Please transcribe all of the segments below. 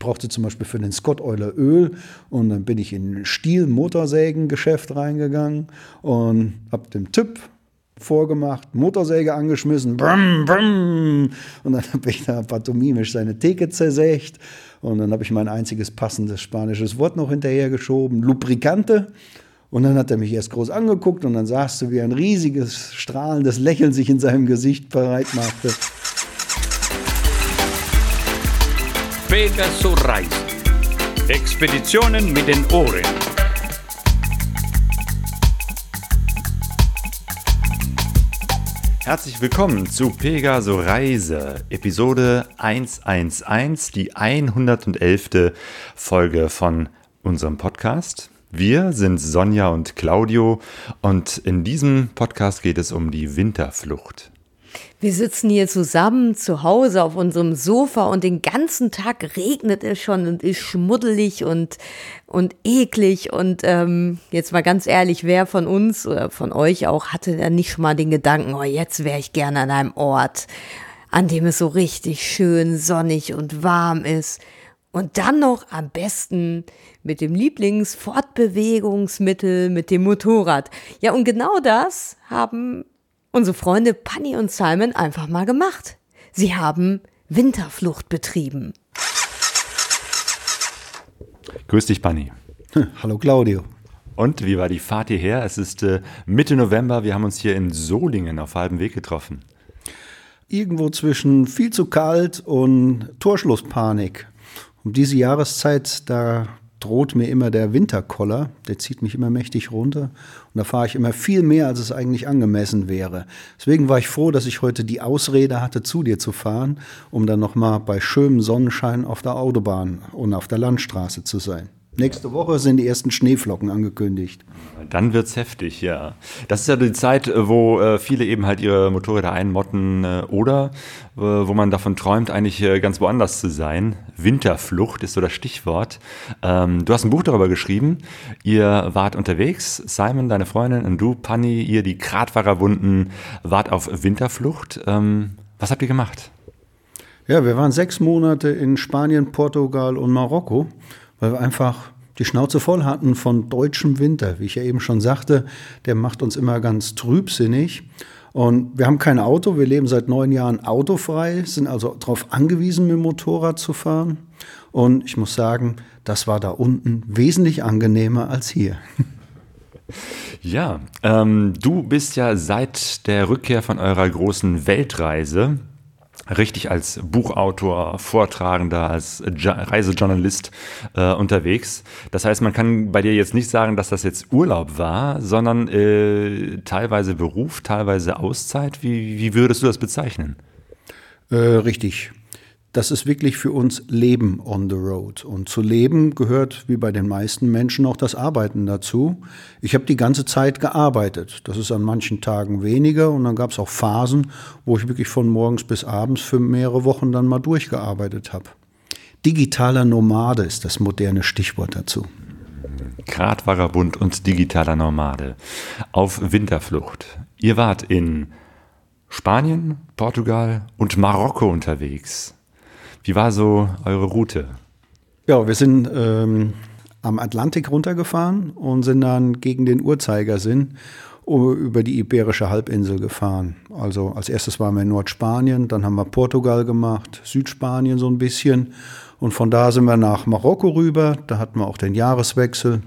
brauchte zum Beispiel für den Scott Euler Öl und dann bin ich in ein Stiel-Motorsägen-Geschäft reingegangen und habe dem Typ vorgemacht, Motorsäge angeschmissen, brumm, brumm, und dann habe ich da pantomimisch seine Theke zersägt und dann habe ich mein einziges passendes spanisches Wort noch hinterhergeschoben, Lubricante. Und dann hat er mich erst groß angeguckt und dann sahst du, wie ein riesiges, strahlendes Lächeln sich in seinem Gesicht bereit machte. Pegaso Reisen. Expeditionen mit den Ohren. Herzlich willkommen zu Pegaso Reise, Episode 111, die 111. Folge von unserem Podcast. Wir sind Sonja und Claudio und in diesem Podcast geht es um die Winterflucht. Wir sitzen hier zusammen zu Hause auf unserem Sofa und den ganzen Tag regnet es schon und ist schmuddelig und, und eklig. Und ähm, jetzt mal ganz ehrlich, wer von uns oder von euch auch hatte da nicht schon mal den Gedanken, oh, jetzt wäre ich gerne an einem Ort, an dem es so richtig schön sonnig und warm ist. Und dann noch am besten mit dem Lieblingsfortbewegungsmittel, mit dem Motorrad. Ja, und genau das haben unsere Freunde Panny und Simon einfach mal gemacht. Sie haben Winterflucht betrieben. Grüß dich, Panny. Hallo Claudio. Und wie war die Fahrt hierher? Es ist äh, Mitte November. Wir haben uns hier in Solingen auf halbem Weg getroffen. Irgendwo zwischen viel zu kalt und Torschlusspanik. Um diese Jahreszeit, da droht mir immer der Winterkoller, der zieht mich immer mächtig runter und da fahre ich immer viel mehr, als es eigentlich angemessen wäre. Deswegen war ich froh, dass ich heute die Ausrede hatte, zu dir zu fahren, um dann nochmal bei schönem Sonnenschein auf der Autobahn und auf der Landstraße zu sein. Nächste Woche sind die ersten Schneeflocken angekündigt. Dann wird's heftig, ja. Das ist ja die Zeit, äh, wo äh, viele eben halt ihre Motorräder einmotten äh, oder wo man davon träumt, eigentlich ganz woanders zu sein. Winterflucht ist so das Stichwort. Ähm, du hast ein Buch darüber geschrieben. Ihr wart unterwegs, Simon, deine Freundin und du, Panny, ihr die Gratfahrerwunden, wart auf Winterflucht. Ähm, was habt ihr gemacht? Ja, wir waren sechs Monate in Spanien, Portugal und Marokko weil wir einfach die Schnauze voll hatten von deutschem Winter. Wie ich ja eben schon sagte, der macht uns immer ganz trübsinnig. Und wir haben kein Auto, wir leben seit neun Jahren autofrei, sind also darauf angewiesen, mit dem Motorrad zu fahren. Und ich muss sagen, das war da unten wesentlich angenehmer als hier. Ja, ähm, du bist ja seit der Rückkehr von eurer großen Weltreise richtig als Buchautor, Vortragender, als Reisejournalist äh, unterwegs. Das heißt, man kann bei dir jetzt nicht sagen, dass das jetzt Urlaub war, sondern äh, teilweise Beruf, teilweise Auszeit. Wie, wie würdest du das bezeichnen? Äh, richtig das ist wirklich für uns Leben on the road. Und zu leben gehört, wie bei den meisten Menschen, auch das Arbeiten dazu. Ich habe die ganze Zeit gearbeitet. Das ist an manchen Tagen weniger. Und dann gab es auch Phasen, wo ich wirklich von morgens bis abends für mehrere Wochen dann mal durchgearbeitet habe. Digitaler Nomade ist das moderne Stichwort dazu. Gradvagabund und digitaler Nomade auf Winterflucht. Ihr wart in Spanien, Portugal und Marokko unterwegs. Wie war so eure Route? Ja, wir sind ähm, am Atlantik runtergefahren und sind dann gegen den Uhrzeigersinn über die Iberische Halbinsel gefahren. Also als erstes waren wir in Nordspanien, dann haben wir Portugal gemacht, Südspanien so ein bisschen und von da sind wir nach Marokko rüber. Da hatten wir auch den Jahreswechsel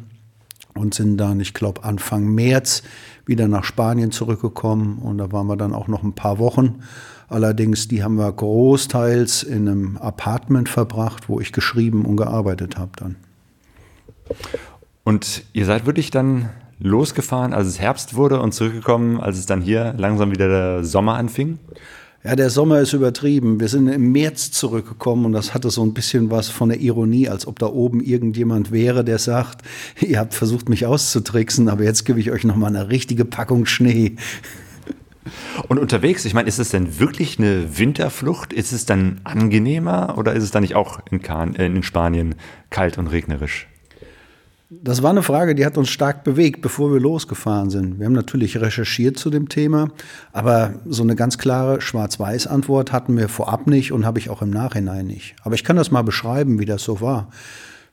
und sind dann, ich glaube, Anfang März wieder nach Spanien zurückgekommen und da waren wir dann auch noch ein paar Wochen Allerdings, die haben wir großteils in einem Apartment verbracht, wo ich geschrieben und gearbeitet habe dann. Und ihr seid wirklich dann losgefahren, als es Herbst wurde und zurückgekommen, als es dann hier langsam wieder der Sommer anfing? Ja, der Sommer ist übertrieben. Wir sind im März zurückgekommen und das hatte so ein bisschen was von der Ironie, als ob da oben irgendjemand wäre, der sagt, ihr habt versucht, mich auszutricksen, aber jetzt gebe ich euch noch mal eine richtige Packung Schnee. Und unterwegs, ich meine, ist es denn wirklich eine Winterflucht? Ist es dann angenehmer oder ist es dann nicht auch in, Kahn, äh, in Spanien kalt und regnerisch? Das war eine Frage, die hat uns stark bewegt, bevor wir losgefahren sind. Wir haben natürlich recherchiert zu dem Thema, aber so eine ganz klare Schwarz-Weiß-Antwort hatten wir vorab nicht und habe ich auch im Nachhinein nicht. Aber ich kann das mal beschreiben, wie das so war.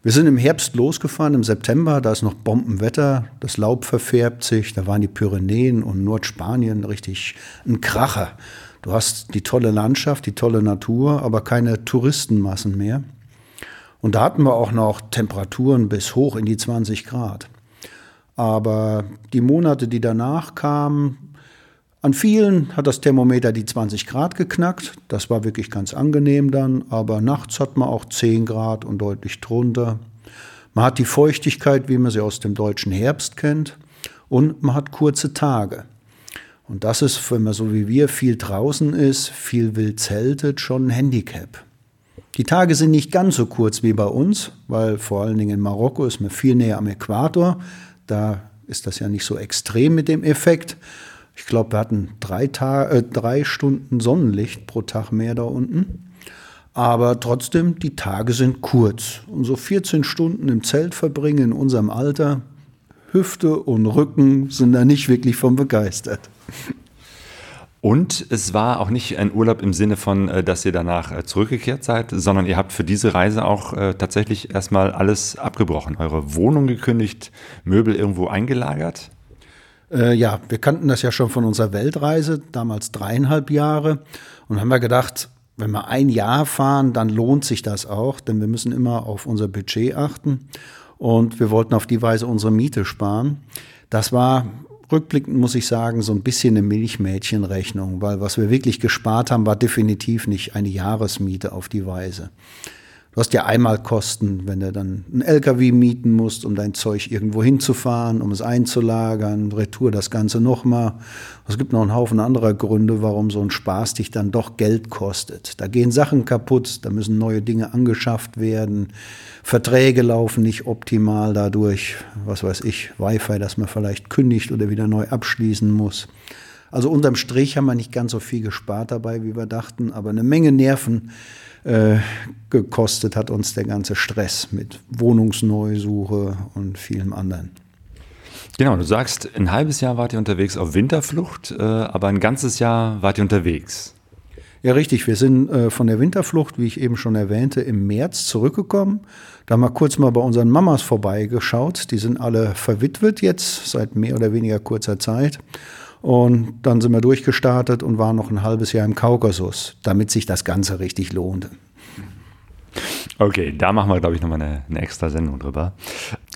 Wir sind im Herbst losgefahren, im September, da ist noch Bombenwetter, das Laub verfärbt sich, da waren die Pyrenäen und Nordspanien richtig ein Kracher. Du hast die tolle Landschaft, die tolle Natur, aber keine Touristenmassen mehr. Und da hatten wir auch noch Temperaturen bis hoch in die 20 Grad. Aber die Monate, die danach kamen, an vielen hat das Thermometer die 20 Grad geknackt. Das war wirklich ganz angenehm dann. Aber nachts hat man auch 10 Grad und deutlich drunter. Man hat die Feuchtigkeit, wie man sie aus dem deutschen Herbst kennt. Und man hat kurze Tage. Und das ist, wenn man so wie wir viel draußen ist, viel wild zeltet, schon ein Handicap. Die Tage sind nicht ganz so kurz wie bei uns, weil vor allen Dingen in Marokko ist man viel näher am Äquator. Da ist das ja nicht so extrem mit dem Effekt. Ich glaube, wir hatten drei, Tage, äh, drei Stunden Sonnenlicht pro Tag mehr da unten. Aber trotzdem, die Tage sind kurz. Und so 14 Stunden im Zelt verbringen in unserem Alter, Hüfte und Rücken sind da nicht wirklich von begeistert. Und es war auch nicht ein Urlaub im Sinne von, äh, dass ihr danach äh, zurückgekehrt seid, sondern ihr habt für diese Reise auch äh, tatsächlich erstmal alles abgebrochen. Eure Wohnung gekündigt, Möbel irgendwo eingelagert? Äh, ja, wir kannten das ja schon von unserer Weltreise, damals dreieinhalb Jahre. Und haben wir gedacht, wenn wir ein Jahr fahren, dann lohnt sich das auch, denn wir müssen immer auf unser Budget achten. Und wir wollten auf die Weise unsere Miete sparen. Das war rückblickend muss ich sagen, so ein bisschen eine Milchmädchenrechnung, weil was wir wirklich gespart haben, war definitiv nicht eine Jahresmiete auf die Weise. Du hast ja einmal Kosten, wenn du dann einen LKW mieten musst, um dein Zeug irgendwo hinzufahren, um es einzulagern, Retour das Ganze nochmal. Es gibt noch einen Haufen anderer Gründe, warum so ein Spaß dich dann doch Geld kostet. Da gehen Sachen kaputt, da müssen neue Dinge angeschafft werden, Verträge laufen nicht optimal dadurch, was weiß ich, Wi-Fi, das man vielleicht kündigt oder wieder neu abschließen muss. Also unterm Strich haben wir nicht ganz so viel gespart dabei, wie wir dachten, aber eine Menge Nerven äh, gekostet hat uns der ganze Stress mit Wohnungsneusuche und vielem anderen. Genau, du sagst, ein halbes Jahr wart ihr unterwegs auf Winterflucht, äh, aber ein ganzes Jahr wart ihr unterwegs. Ja, richtig. Wir sind äh, von der Winterflucht, wie ich eben schon erwähnte, im März zurückgekommen. Da haben wir kurz mal bei unseren Mamas vorbeigeschaut. Die sind alle verwitwet jetzt seit mehr oder weniger kurzer Zeit. Und dann sind wir durchgestartet und waren noch ein halbes Jahr im Kaukasus, damit sich das Ganze richtig lohnte. Okay, da machen wir, glaube ich, nochmal eine, eine extra Sendung drüber.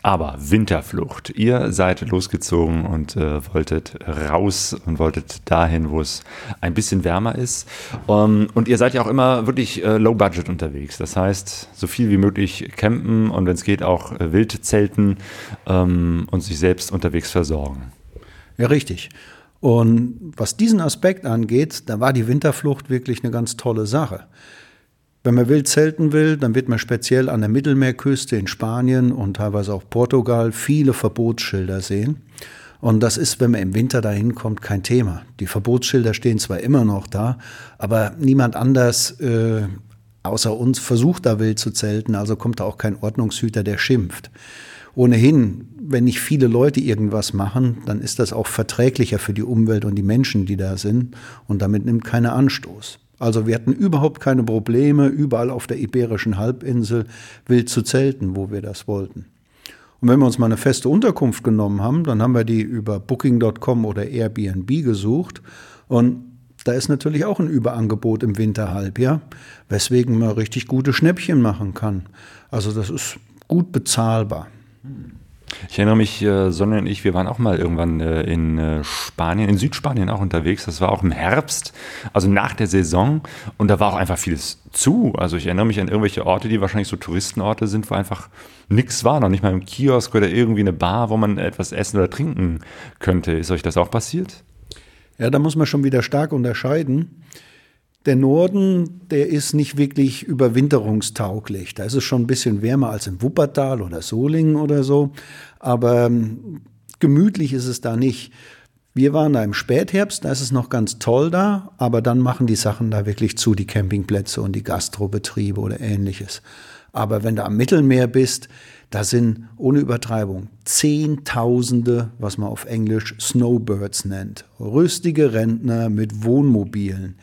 Aber Winterflucht. Ihr seid losgezogen und äh, wolltet raus und wolltet dahin, wo es ein bisschen wärmer ist. Um, ähm, und ihr seid ja auch immer wirklich äh, low budget unterwegs. Das heißt, so viel wie möglich campen und wenn es geht auch äh, wild zelten ähm, und sich selbst unterwegs versorgen. Ja, richtig. Und was diesen Aspekt angeht, da war die Winterflucht wirklich eine ganz tolle Sache. Wenn man wild zelten will, dann wird man speziell an der Mittelmeerküste in Spanien und teilweise auch Portugal viele Verbotsschilder sehen. Und das ist, wenn man im Winter dahin kommt, kein Thema. Die Verbotsschilder stehen zwar immer noch da, aber niemand anders äh, außer uns versucht da wild zu zelten, also kommt da auch kein Ordnungshüter, der schimpft ohnehin, wenn nicht viele Leute irgendwas machen, dann ist das auch verträglicher für die Umwelt und die Menschen, die da sind. Und damit nimmt keiner Anstoß. Also wir hatten überhaupt keine Probleme, überall auf der Iberischen Halbinsel wild zu zelten, wo wir das wollten. Und wenn wir uns mal eine feste Unterkunft genommen haben, dann haben wir die über Booking.com oder Airbnb gesucht. Und da ist natürlich auch ein Überangebot im Winterhalbjahr, weswegen man richtig gute Schnäppchen machen kann. Also das ist gut bezahlbar. Ich erinnere mich, äh, Sonne und ich, wir waren auch mal irgendwann äh, in äh, Spanien, in Südspanien auch unterwegs. Das war auch im Herbst, also nach der Saison. Und da war auch einfach vieles zu. Also ich erinnere mich an irgendwelche Orte, die wahrscheinlich so Touristenorte sind, wo einfach nichts war. Noch nicht mal im Kiosk oder irgendwie eine Bar, wo man etwas essen oder trinken könnte. Ist euch das auch passiert? Ja, da muss man schon wieder stark unterscheiden. Der Norden, der ist nicht wirklich überwinterungstauglich. Da ist es schon ein bisschen wärmer als in Wuppertal oder Solingen oder so. Aber ähm, gemütlich ist es da nicht. Wir waren da im Spätherbst, da ist es noch ganz toll da, aber dann machen die Sachen da wirklich zu, die Campingplätze und die Gastrobetriebe oder ähnliches. Aber wenn du am Mittelmeer bist, da sind ohne Übertreibung Zehntausende, was man auf Englisch Snowbirds nennt. Rüstige Rentner mit Wohnmobilen.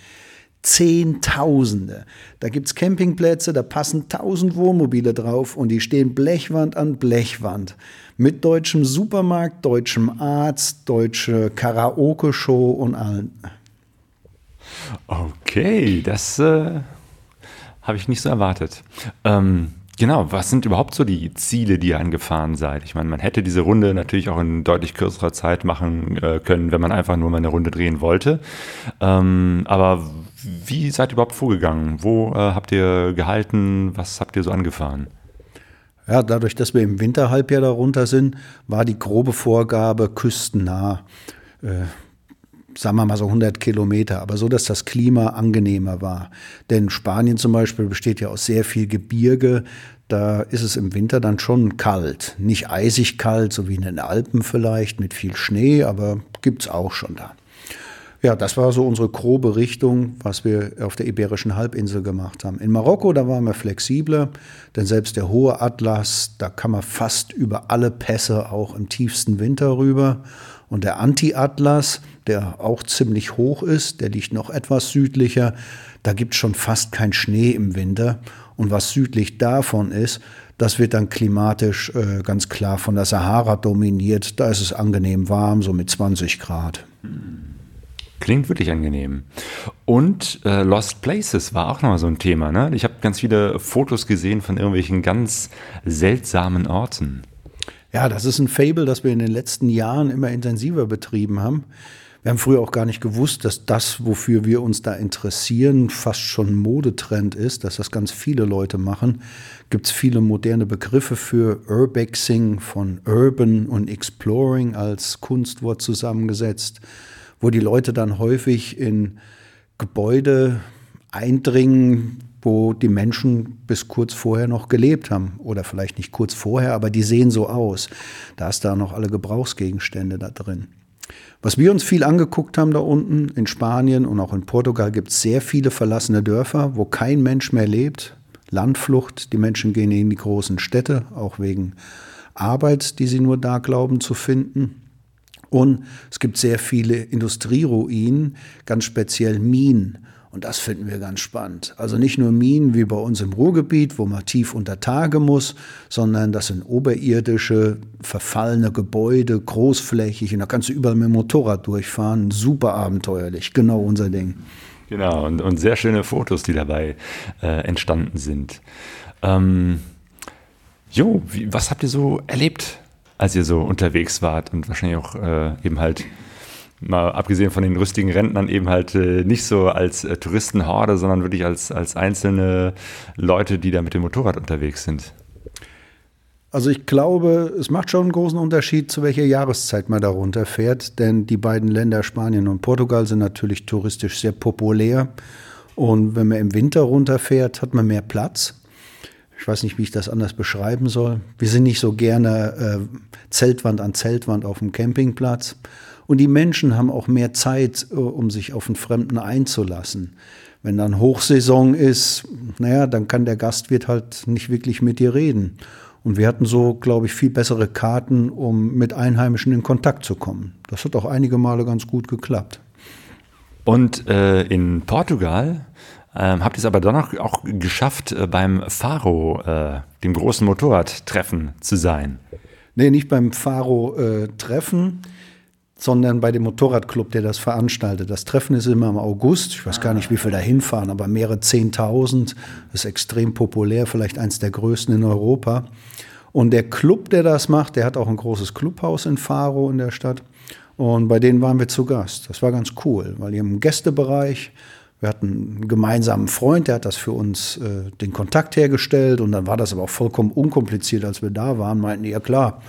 Zehntausende. Da gibt es Campingplätze, da passen tausend Wohnmobile drauf und die stehen Blechwand an Blechwand. Mit deutschem Supermarkt, deutschem Arzt, deutsche Karaoke-Show und allen. Okay, das äh, habe ich nicht so erwartet. Ähm, genau, was sind überhaupt so die Ziele, die ihr angefahren seid? Ich meine, man hätte diese Runde natürlich auch in deutlich kürzerer Zeit machen äh, können, wenn man einfach nur mal eine Runde drehen wollte. Ähm, aber wie seid ihr überhaupt vorgegangen? Wo äh, habt ihr gehalten? Was habt ihr so angefahren? Ja, dadurch, dass wir im Winterhalbjahr darunter sind, war die grobe Vorgabe küstennah. Äh, sagen wir mal so 100 Kilometer, aber so, dass das Klima angenehmer war. Denn Spanien zum Beispiel besteht ja aus sehr viel Gebirge. Da ist es im Winter dann schon kalt. Nicht eisig kalt, so wie in den Alpen vielleicht, mit viel Schnee, aber gibt es auch schon da. Ja, das war so unsere grobe Richtung, was wir auf der Iberischen Halbinsel gemacht haben. In Marokko, da waren wir flexibler, denn selbst der hohe Atlas, da kann man fast über alle Pässe auch im tiefsten Winter rüber. Und der Anti-Atlas, der auch ziemlich hoch ist, der liegt noch etwas südlicher, da gibt es schon fast kein Schnee im Winter. Und was südlich davon ist, das wird dann klimatisch äh, ganz klar von der Sahara dominiert. Da ist es angenehm warm, so mit 20 Grad. Klingt wirklich angenehm. Und äh, Lost Places war auch nochmal so ein Thema. Ne? Ich habe ganz viele Fotos gesehen von irgendwelchen ganz seltsamen Orten. Ja, das ist ein Fable, das wir in den letzten Jahren immer intensiver betrieben haben. Wir haben früher auch gar nicht gewusst, dass das, wofür wir uns da interessieren, fast schon Modetrend ist, dass das ganz viele Leute machen. Gibt es viele moderne Begriffe für Urbexing von Urban und Exploring als Kunstwort zusammengesetzt wo die Leute dann häufig in Gebäude eindringen, wo die Menschen bis kurz vorher noch gelebt haben. Oder vielleicht nicht kurz vorher, aber die sehen so aus. Da ist da noch alle Gebrauchsgegenstände da drin. Was wir uns viel angeguckt haben da unten, in Spanien und auch in Portugal, gibt es sehr viele verlassene Dörfer, wo kein Mensch mehr lebt. Landflucht, die Menschen gehen in die großen Städte, auch wegen Arbeit, die sie nur da glauben zu finden. Und es gibt sehr viele Industrieruinen, ganz speziell Minen. Und das finden wir ganz spannend. Also nicht nur Minen wie bei uns im Ruhrgebiet, wo man tief unter Tage muss, sondern das sind oberirdische, verfallene Gebäude, großflächig. Und da kannst du überall mit dem Motorrad durchfahren. Super abenteuerlich. Genau unser Ding. Genau, und, und sehr schöne Fotos, die dabei äh, entstanden sind. Ähm, jo, wie, was habt ihr so erlebt als ihr so unterwegs wart und wahrscheinlich auch äh, eben halt mal abgesehen von den rüstigen Rentnern eben halt äh, nicht so als äh, Touristenhorde, sondern wirklich als, als einzelne Leute, die da mit dem Motorrad unterwegs sind? Also ich glaube, es macht schon einen großen Unterschied, zu welcher Jahreszeit man da runterfährt, denn die beiden Länder Spanien und Portugal sind natürlich touristisch sehr populär. Und wenn man im Winter runterfährt, hat man mehr Platz. Ich weiß nicht, wie ich das anders beschreiben soll. Wir sind nicht so gerne äh, Zeltwand an Zeltwand auf dem Campingplatz. Und die Menschen haben auch mehr Zeit, äh, um sich auf den Fremden einzulassen. Wenn dann Hochsaison ist, naja, dann kann der Gastwirt halt nicht wirklich mit dir reden. Und wir hatten so, glaube ich, viel bessere Karten, um mit Einheimischen in Kontakt zu kommen. Das hat auch einige Male ganz gut geklappt. Und äh, in Portugal ähm, habt ihr es aber dann auch, geschafft, äh, beim Faro, äh, dem großen Motorradtreffen, zu sein? Nee, nicht beim Faro-Treffen, sondern bei dem Motorradclub, der das veranstaltet. Das Treffen ist immer im August. Ich weiß gar nicht, wie viele da hinfahren, aber mehrere Zehntausend. Ist extrem populär, vielleicht eins der größten in Europa. Und der Club, der das macht, der hat auch ein großes Clubhaus in Faro in der Stadt. Und bei denen waren wir zu Gast. Das war ganz cool, weil die haben einen Gästebereich, wir hatten einen gemeinsamen Freund, der hat das für uns äh, den Kontakt hergestellt und dann war das aber auch vollkommen unkompliziert, als wir da waren, meinten, ja klar,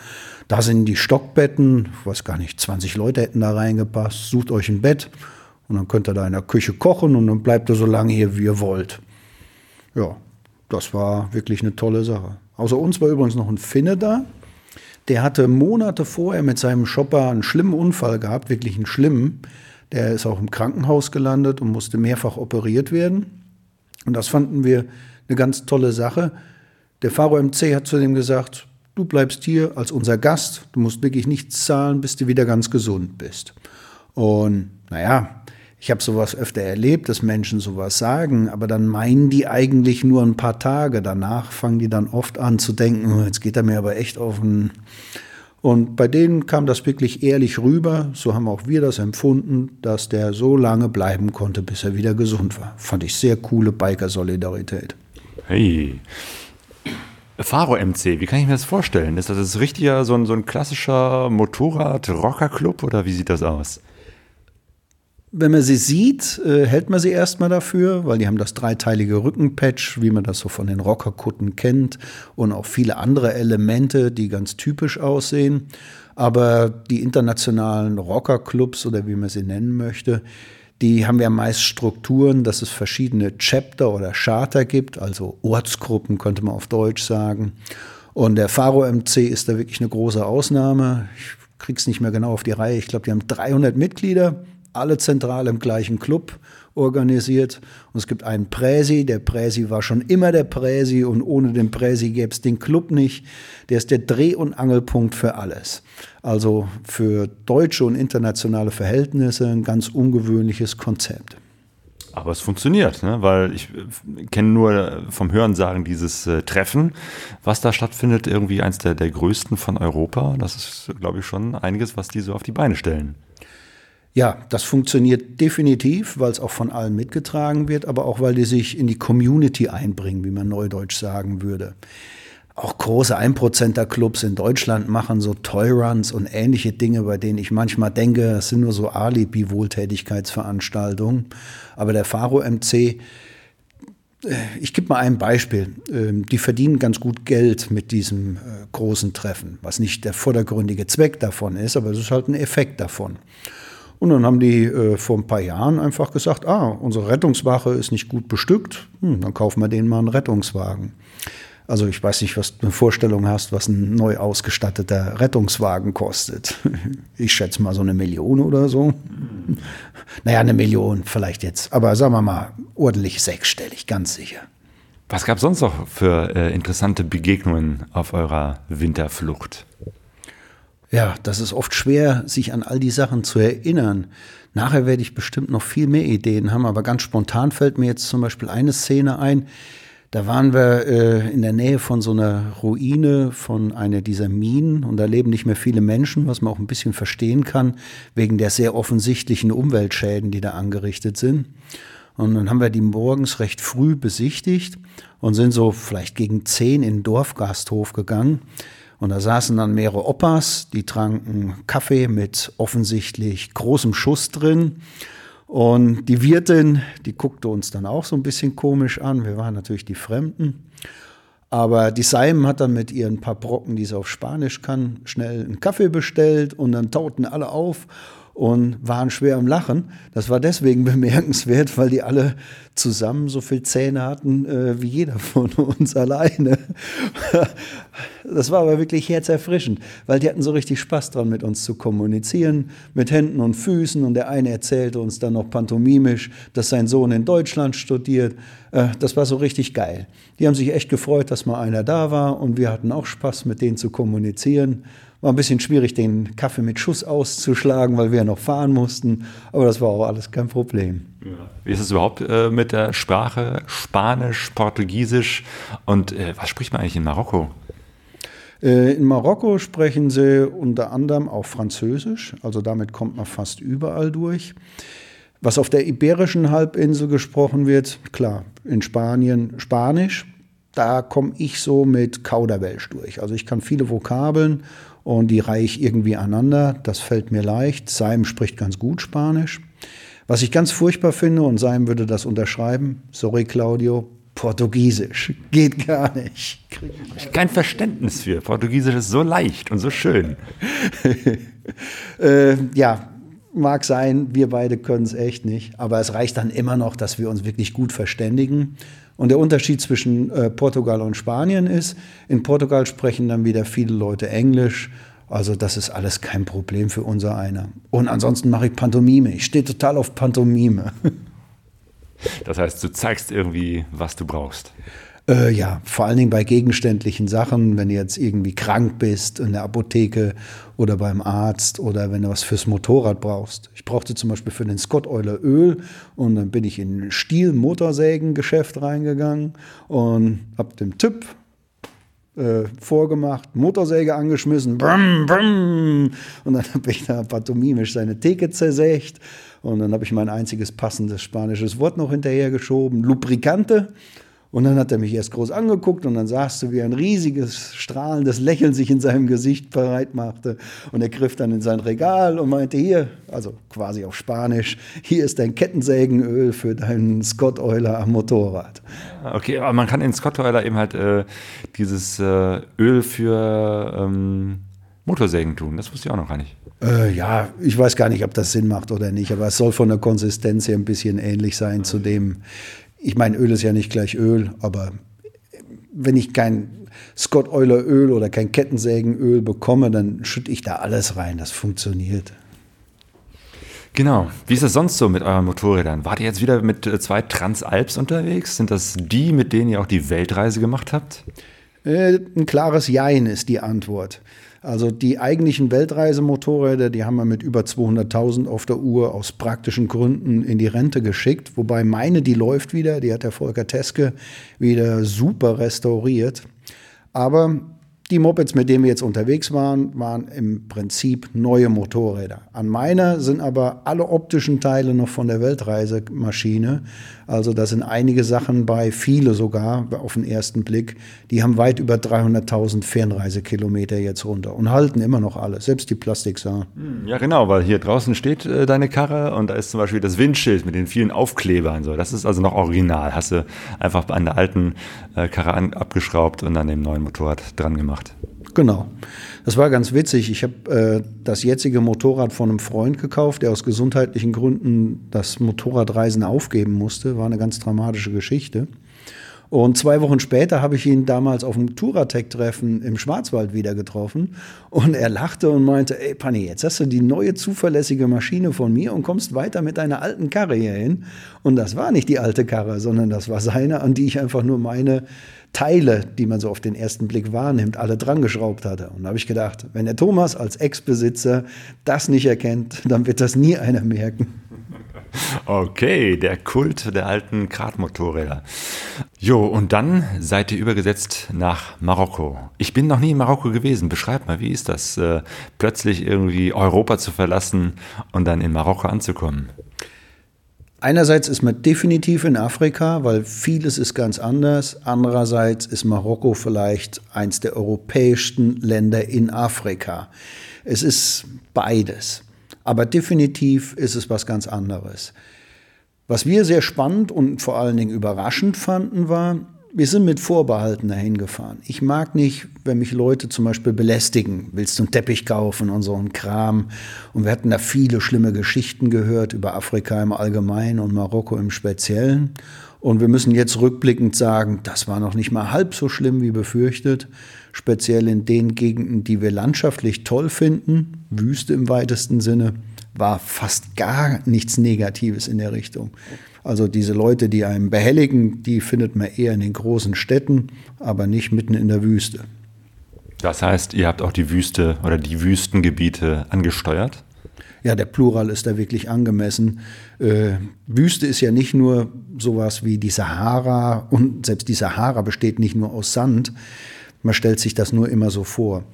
da sind die Stockbetten, ich weiß gar nicht, 20 Leute hätten da reingepasst, sucht euch ein Bett und dann könnt ihr da in der Küche kochen und dann bleibt ihr so lange hier, wie ihr wollt. Ja, das war wirklich eine tolle Sache. Außer uns war übrigens noch ein Finne da, Der hatte Monate vorher mit seinem Shopper einen schlimmen Unfall gehabt, wirklich einen schlimmen. Der ist auch im Krankenhaus gelandet und musste mehrfach operiert werden. Und das fanden wir eine ganz tolle Sache. Der Faro MC hat zu dem gesagt, du bleibst hier als unser Gast, du musst wirklich nichts zahlen, bis du wieder ganz gesund bist. Und naja, ich habe sowas öfter erlebt, dass Menschen sowas sagen, aber dann meinen die eigentlich nur ein paar Tage. Danach fangen die dann oft an zu denken, oh, jetzt geht er mir aber echt auf den. Und bei denen kam das wirklich ehrlich rüber. So haben auch wir das empfunden, dass der so lange bleiben konnte, bis er wieder gesund war. Fand ich sehr coole Biker-Solidarität. Hey. Faro MC, wie kann ich mir das vorstellen? Ist das richtiger so ein, so ein klassischer Motorrad-Rocker-Club oder wie sieht das aus? Wenn man sie sieht, äh, hält man sie erstmal dafür, weil die haben das dreiteilige Rückenpatch, wie man das so von den Rockerkutten kennt, und auch viele andere Elemente, die ganz typisch aussehen. Aber die internationalen Rockerclubs oder wie man sie nennen möchte, die haben ja meist Strukturen, dass es verschiedene Chapter oder Charter gibt, also Ortsgruppen könnte man auf Deutsch sagen. Und der Faro MC ist da wirklich eine große Ausnahme. Ich krieg's nicht mehr genau auf die Reihe. Ich glaube, die haben 300 Mitglieder alle zentral im gleichen Club organisiert. Und es gibt einen Präsi, der Präsi war schon immer der Präsi und ohne den Präsi gäbe es den Club nicht. Der ist der Dreh- und Angelpunkt für alles. Also für deutsche und internationale Verhältnisse ein ganz ungewöhnliches Konzept. Aber es funktioniert, ne? weil ich kenne nur vom Hörensagen dieses äh, Treffen, was da stattfindet, irgendwie eins der, der größten von Europa. Das ist, glaube ich, schon einiges, was die so auf die Beine stellen. Ja, das funktioniert definitiv, weil es auch von allen mitgetragen wird, aber auch weil die sich in die Community einbringen, wie man neudeutsch sagen würde. Auch große Einprozenter-Clubs in Deutschland machen so Toyruns und ähnliche Dinge, bei denen ich manchmal denke, das sind nur so Alibi-Wohltätigkeitsveranstaltungen. Aber der Faro MC, äh, ich gebe mal ein Beispiel. Ähm, die verdienen ganz gut Geld mit diesem äh, großen Treffen, was nicht der vordergründige Zweck davon ist, aber es ist halt ein Effekt davon. Und dann haben die äh, vor ein paar Jahren einfach gesagt, ah, unsere Rettungswache ist nicht gut bestückt, hm, dann kaufen wir denen mal einen Rettungswagen. Also ich weiß nicht, was du eine Vorstellung hast, was ein neu ausgestatteter Rettungswagen kostet. Ich schätze mal so eine Million oder so. Naja, eine Million vielleicht jetzt. Aber sagen wir mal, ordentlich sechsstellig, ganz sicher. Was gab es sonst noch für äh, interessante Begegnungen auf eurer Winterflucht? Ja, das ist oft schwer, sich an all die Sachen zu erinnern. Nachher werde ich bestimmt noch viel mehr Ideen haben, aber ganz spontan fällt mir jetzt zum Beispiel eine Szene ein. Da waren wir äh, in der Nähe von so einer Ruine von einer dieser Minen und da leben nicht mehr viele Menschen, was man auch ein bisschen verstehen kann, wegen der sehr offensichtlichen Umweltschäden, die da angerichtet sind. Und dann haben wir die morgens recht früh besichtigt und sind so vielleicht gegen zehn in den Dorfgasthof gegangen. Und da saßen dann mehrere Opas, die tranken Kaffee mit offensichtlich großem Schuss drin. Und die Wirtin, die guckte uns dann auch so ein bisschen komisch an. Wir waren natürlich die Fremden. Aber die Seim hat dann mit ihren paar Brocken, die sie auf Spanisch kann, schnell einen Kaffee bestellt und dann tauten alle auf und waren schwer am Lachen. Das war deswegen bemerkenswert, weil die alle zusammen so viel Zähne hatten äh, wie jeder von uns alleine. das war aber wirklich herzerfrischend, weil die hatten so richtig Spaß dran, mit uns zu kommunizieren, mit Händen und Füßen. Und der eine erzählte uns dann noch pantomimisch, dass sein Sohn in Deutschland studiert. Äh, das war so richtig geil. Die haben sich echt gefreut, dass mal einer da war und wir hatten auch Spaß, mit denen zu kommunizieren. War ein bisschen schwierig, den Kaffee mit Schuss auszuschlagen, weil wir ja noch fahren mussten. Aber das war auch alles kein Problem. Ja. Wie ist es überhaupt äh, mit der Sprache? Spanisch, Portugiesisch und äh, was spricht man eigentlich in Marokko? Äh, in Marokko sprechen sie unter anderem auch Französisch, also damit kommt man fast überall durch. Was auf der iberischen Halbinsel gesprochen wird, klar, in Spanien Spanisch, da komme ich so mit Kauderwelsch durch. Also ich kann viele Vokabeln und die reihe ich irgendwie aneinander. Das fällt mir leicht. Seim spricht ganz gut Spanisch. Was ich ganz furchtbar finde, und Seim würde das unterschreiben, sorry Claudio, Portugiesisch. Geht gar nicht. Kein Verständnis für. Portugiesisch ist so leicht und so schön. äh, ja, mag sein, wir beide können es echt nicht. Aber es reicht dann immer noch, dass wir uns wirklich gut verständigen. Und der Unterschied zwischen äh, Portugal und Spanien ist, in Portugal sprechen dann wieder viele Leute Englisch. Also das ist alles kein Problem für unser einer. Und ansonsten mache ich Pantomime. Ich stehe total auf Pantomime. Das heißt, du zeigst irgendwie, was du brauchst. Äh, ja, vor allen Dingen bei gegenständlichen Sachen, wenn du jetzt irgendwie krank bist in der Apotheke oder beim Arzt oder wenn du was fürs Motorrad brauchst. Ich brauchte zum Beispiel für den Scott Euler Öl und dann bin ich in ein Stiel-Motorsägen-Geschäft reingegangen und hab dem Typ äh, vorgemacht, Motorsäge angeschmissen, brumm, brumm, und dann habe ich da pantomimisch seine Theke zersägt und dann habe ich mein einziges passendes spanisches Wort noch hinterhergeschoben, Lubricante. Und dann hat er mich erst groß angeguckt und dann sahst du, wie ein riesiges, strahlendes Lächeln sich in seinem Gesicht bereit machte. Und er griff dann in sein Regal und meinte, hier, also quasi auf Spanisch, hier ist dein Kettensägenöl für deinen Scott Euler am Motorrad. Okay, aber man kann in Scott Euler eben halt äh, dieses äh, Öl für ähm, Motorsägen tun. Das wusste ich auch noch gar nicht. Äh, ja, ich weiß gar nicht, ob das Sinn macht oder nicht, aber es soll von der Konsistenz her ein bisschen ähnlich sein zu dem, ich meine, Öl ist ja nicht gleich Öl, aber wenn ich kein Scott Euler Öl oder kein Kettensägenöl bekomme, dann schütte ich da alles rein. Das funktioniert. Genau. Wie ist das sonst so mit euren Motorrädern? Wart ihr jetzt wieder mit äh, zwei Transalps unterwegs? Sind das die, mit denen ihr auch die Weltreise gemacht habt? Äh, ein klares Jein ist die Antwort. Also die eigentlichen Weltreisemotorräder, die haben wir mit über 200.000 auf der Uhr aus praktischen Gründen in die Rente geschickt. Wobei meine, die läuft wieder, die hat der Volker Teske wieder super restauriert. Aber die Mopeds, mit denen wir jetzt unterwegs waren, waren im Prinzip neue Motorräder. An meiner sind aber alle optischen Teile noch von der Weltreisemaschine. Also da sind einige Sachen bei, viele sogar auf den ersten Blick. Die haben weit über 300.000 Fernreisekilometer jetzt runter und halten immer noch alle, selbst die Plastiksachen. Hm, ja, genau, weil hier draußen steht äh, deine Karre und da ist zum Beispiel das Windschild mit den vielen Aufklebern. So. Das ist also noch original. Hast du einfach an der alten äh, Karre an, abgeschraubt und an dem neuen Motorrad dran gemacht. Genau. Das war ganz witzig. Ich habe äh, das jetzige Motorrad von einem Freund gekauft, der aus gesundheitlichen Gründen das Motorradreisen aufgeben musste. War eine ganz dramatische Geschichte. Und zwei Wochen später habe ich ihn damals auf dem Touratec-Treffen im Schwarzwald wieder getroffen. Und er lachte und meinte, ey Panni, jetzt hast du die neue zuverlässige Maschine von mir und kommst weiter mit deiner alten Karre hier hin. Und das war nicht die alte Karre, sondern das war seine, an die ich einfach nur meine Teile, die man so auf den ersten Blick wahrnimmt, alle dran geschraubt hatte. Und da habe ich gedacht, wenn der Thomas als Ex-Besitzer das nicht erkennt, dann wird das nie einer merken. Okay, der Kult der alten Kratmotorräder. Jo, und dann seid ihr übergesetzt nach Marokko. Ich bin noch nie in Marokko gewesen. Beschreib mal, wie ist das, äh, plötzlich irgendwie Europa zu verlassen und dann in Marokko anzukommen? Einerseits ist man definitiv in Afrika, weil vieles ist ganz anders. Andererseits ist Marokko vielleicht eins der europäischsten Länder in Afrika. Es ist beides. Aber definitiv ist es was ganz anderes. Was wir sehr spannend und vor allen Dingen überraschend fanden, war, wir sind mit Vorbehalten dahin gefahren. Ich mag nicht, wenn mich Leute zum Beispiel belästigen. Willst du einen Teppich kaufen und so einen Kram? Und wir hatten da viele schlimme Geschichten gehört über Afrika im Allgemeinen und Marokko im Speziellen. Und wir müssen jetzt rückblickend sagen, das war noch nicht mal halb so schlimm wie befürchtet. Speziell in den Gegenden, die wir landschaftlich toll finden, Wüste im weitesten Sinne, war fast gar nichts Negatives in der Richtung. Also diese Leute, die einem behelligen, die findet man eher in den großen Städten, aber nicht mitten in der Wüste. Das heißt, ihr habt auch die Wüste oder die Wüstengebiete angesteuert? Ja, der Plural ist da wirklich angemessen. Äh, Wüste ist ja nicht nur sowas wie die Sahara und selbst die Sahara besteht nicht nur aus Sand. Man stellt sich das nur immer so vor.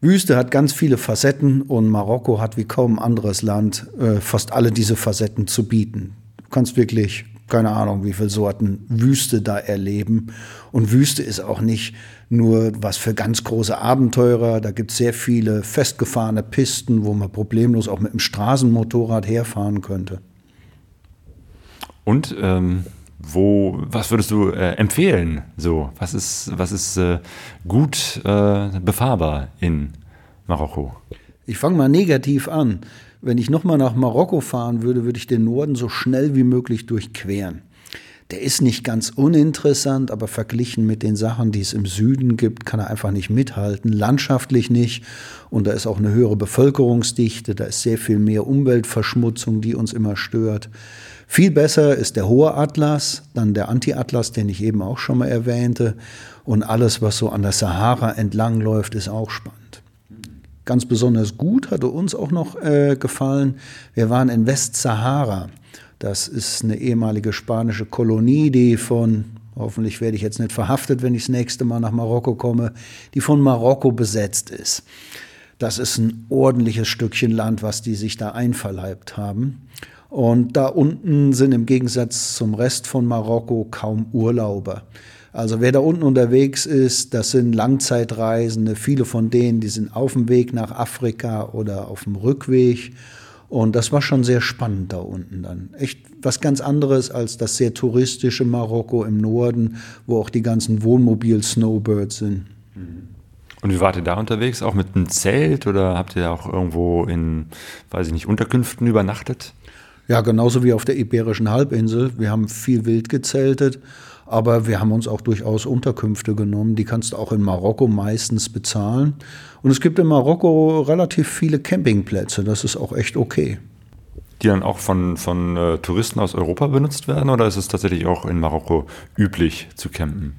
Wüste hat ganz viele Facetten und Marokko hat wie kaum anderes Land äh, fast alle diese Facetten zu bieten. Du kannst wirklich, keine Ahnung, wie viele Sorten Wüste da erleben. Und Wüste ist auch nicht nur was für ganz große Abenteurer. Da gibt es sehr viele festgefahrene Pisten, wo man problemlos auch mit dem Straßenmotorrad herfahren könnte. Und ähm, wo, was würdest du äh, empfehlen? So, was ist, was ist äh, gut äh, befahrbar in Marokko? Ich fange mal negativ an. Wenn ich nochmal nach Marokko fahren würde, würde ich den Norden so schnell wie möglich durchqueren. Der ist nicht ganz uninteressant, aber verglichen mit den Sachen, die es im Süden gibt, kann er einfach nicht mithalten. Landschaftlich nicht. Und da ist auch eine höhere Bevölkerungsdichte, da ist sehr viel mehr Umweltverschmutzung, die uns immer stört. Viel besser ist der hohe Atlas, dann der Anti-Atlas, den ich eben auch schon mal erwähnte. Und alles, was so an der Sahara entlang läuft, ist auch spannend. Ganz besonders gut hatte uns auch noch äh, gefallen. Wir waren in Westsahara. Das ist eine ehemalige spanische Kolonie, die von, hoffentlich werde ich jetzt nicht verhaftet, wenn ich das nächste Mal nach Marokko komme, die von Marokko besetzt ist. Das ist ein ordentliches Stückchen Land, was die sich da einverleibt haben. Und da unten sind im Gegensatz zum Rest von Marokko kaum Urlauber. Also wer da unten unterwegs ist, das sind Langzeitreisende. Viele von denen, die sind auf dem Weg nach Afrika oder auf dem Rückweg. Und das war schon sehr spannend da unten dann. Echt was ganz anderes als das sehr touristische Marokko im Norden, wo auch die ganzen Wohnmobil-Snowbirds sind. Und wie wart ihr da unterwegs? Auch mit einem Zelt oder habt ihr auch irgendwo in, weiß ich nicht, Unterkünften übernachtet? Ja, genauso wie auf der Iberischen Halbinsel. Wir haben viel wild gezeltet, aber wir haben uns auch durchaus Unterkünfte genommen. Die kannst du auch in Marokko meistens bezahlen. Und es gibt in Marokko relativ viele Campingplätze. Das ist auch echt okay. Die dann auch von, von äh, Touristen aus Europa benutzt werden oder ist es tatsächlich auch in Marokko üblich zu campen?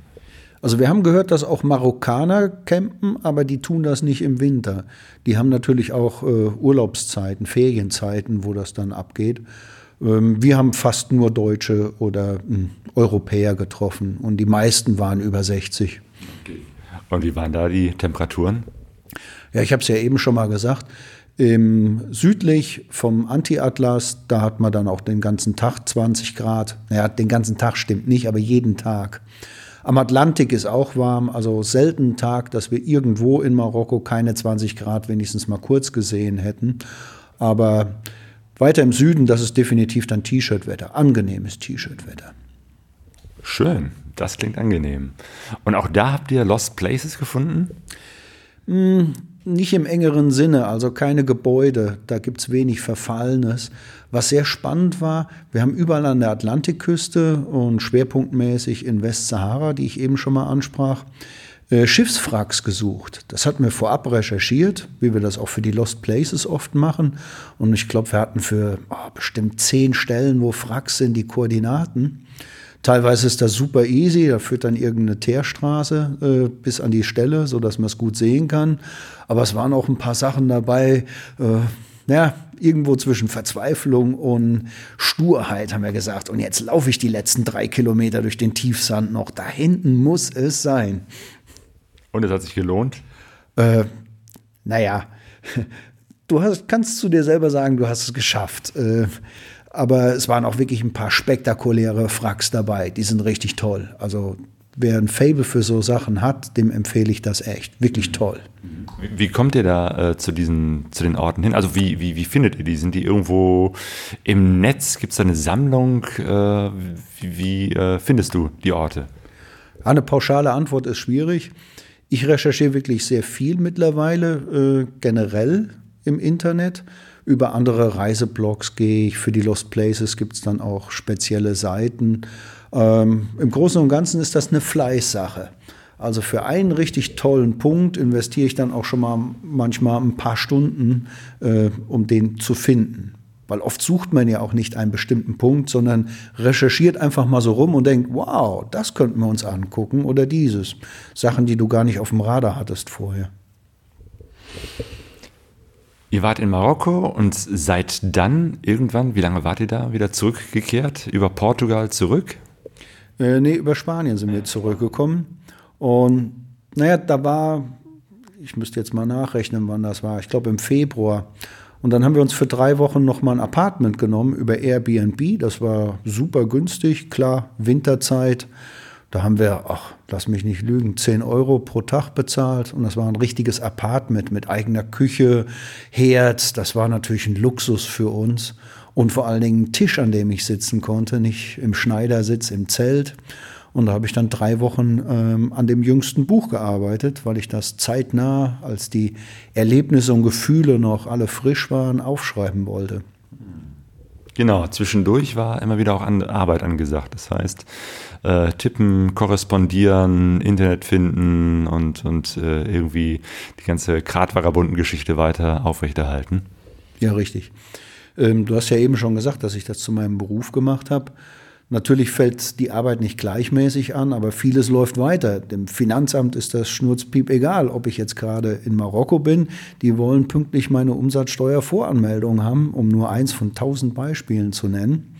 Also wir haben gehört, dass auch Marokkaner campen, aber die tun das nicht im Winter. Die haben natürlich auch äh, Urlaubszeiten, Ferienzeiten, wo das dann abgeht. Ähm, wir haben fast nur Deutsche oder äh, Europäer getroffen und die meisten waren über 60. Okay. Und wie waren da die Temperaturen? Ja, ich habe es ja eben schon mal gesagt. Im südlich vom Anti-Atlas, da hat man dann auch den ganzen Tag 20 Grad. Naja, den ganzen Tag stimmt nicht, aber jeden Tag. Am Atlantik ist auch warm, also selten Tag, dass wir irgendwo in Marokko keine 20 Grad wenigstens mal kurz gesehen hätten. Aber weiter im Süden, das ist definitiv dann T-Shirt-Wetter, angenehmes T-Shirt-Wetter. Schön, das klingt angenehm. Und auch da habt ihr Lost Places gefunden? Hm, nicht im engeren Sinne, also keine Gebäude, da gibt es wenig Verfallenes. Was sehr spannend war, wir haben überall an der Atlantikküste und schwerpunktmäßig in Westsahara, die ich eben schon mal ansprach, äh, Schiffswracks gesucht. Das hatten wir vorab recherchiert, wie wir das auch für die Lost Places oft machen. Und ich glaube, wir hatten für oh, bestimmt zehn Stellen, wo Wracks sind, die Koordinaten. Teilweise ist das super easy, da führt dann irgendeine Teerstraße äh, bis an die Stelle, sodass man es gut sehen kann. Aber es waren auch ein paar Sachen dabei, äh, ja, irgendwo zwischen Verzweiflung und Sturheit haben wir gesagt. Und jetzt laufe ich die letzten drei Kilometer durch den Tiefsand noch. Da hinten muss es sein. Und es hat sich gelohnt? Äh, naja, du hast, kannst zu dir selber sagen, du hast es geschafft. Äh, aber es waren auch wirklich ein paar spektakuläre Fracks dabei. Die sind richtig toll. Also wer ein Fable für so Sachen hat, dem empfehle ich das echt. Wirklich toll. Wie kommt ihr da äh, zu, diesen, zu den Orten hin? Also wie, wie, wie findet ihr die? Sind die irgendwo im Netz? Gibt es da eine Sammlung? Äh, wie, äh, findest du die Orte? Eine pauschale Antwort ist schwierig. Ich recherchiere wirklich sehr viel mittlerweile, äh, generell im Internet. Über andere Reiseblogs gehe ich. Für die Lost Places gibt es dann auch spezielle Seiten. Ähm, Im Großen und Ganzen ist das eine Fleißsache. Also für einen richtig tollen Punkt investiere ich dann auch schon mal manchmal ein paar Stunden, äh, um den zu finden. Weil oft sucht man ja auch nicht einen bestimmten Punkt, sondern recherchiert einfach mal so rum und denkt, wow, das könnten wir uns angucken oder dieses. Sachen, die du gar nicht auf dem Radar hattest vorher. Ihr wart in Marokko und seid dann irgendwann, wie lange wart ihr da, wieder zurückgekehrt? Über Portugal zurück? Äh, nee, über Spanien sind wir zurückgekommen. Und naja, da war, ich müsste jetzt mal nachrechnen, wann das war, ich glaube im Februar. Und dann haben wir uns für drei Wochen nochmal ein Apartment genommen über Airbnb. Das war super günstig, klar, Winterzeit. Da haben wir, ach, lass mich nicht lügen, 10 Euro pro Tag bezahlt. Und das war ein richtiges Apartment mit eigener Küche, Herd. Das war natürlich ein Luxus für uns. Und vor allen Dingen ein Tisch, an dem ich sitzen konnte, nicht im Schneidersitz im Zelt. Und da habe ich dann drei Wochen ähm, an dem jüngsten Buch gearbeitet, weil ich das zeitnah, als die Erlebnisse und Gefühle noch alle frisch waren, aufschreiben wollte. Genau, zwischendurch war immer wieder auch an Arbeit angesagt. Das heißt, äh, tippen, korrespondieren, Internet finden und, und äh, irgendwie die ganze Gratwarabunden-Geschichte weiter aufrechterhalten. Ja, richtig. Ähm, du hast ja eben schon gesagt, dass ich das zu meinem Beruf gemacht habe. Natürlich fällt die Arbeit nicht gleichmäßig an, aber vieles läuft weiter. Dem Finanzamt ist das Schnurzpiep egal, ob ich jetzt gerade in Marokko bin. Die wollen pünktlich meine Umsatzsteuervoranmeldung haben, um nur eins von tausend Beispielen zu nennen.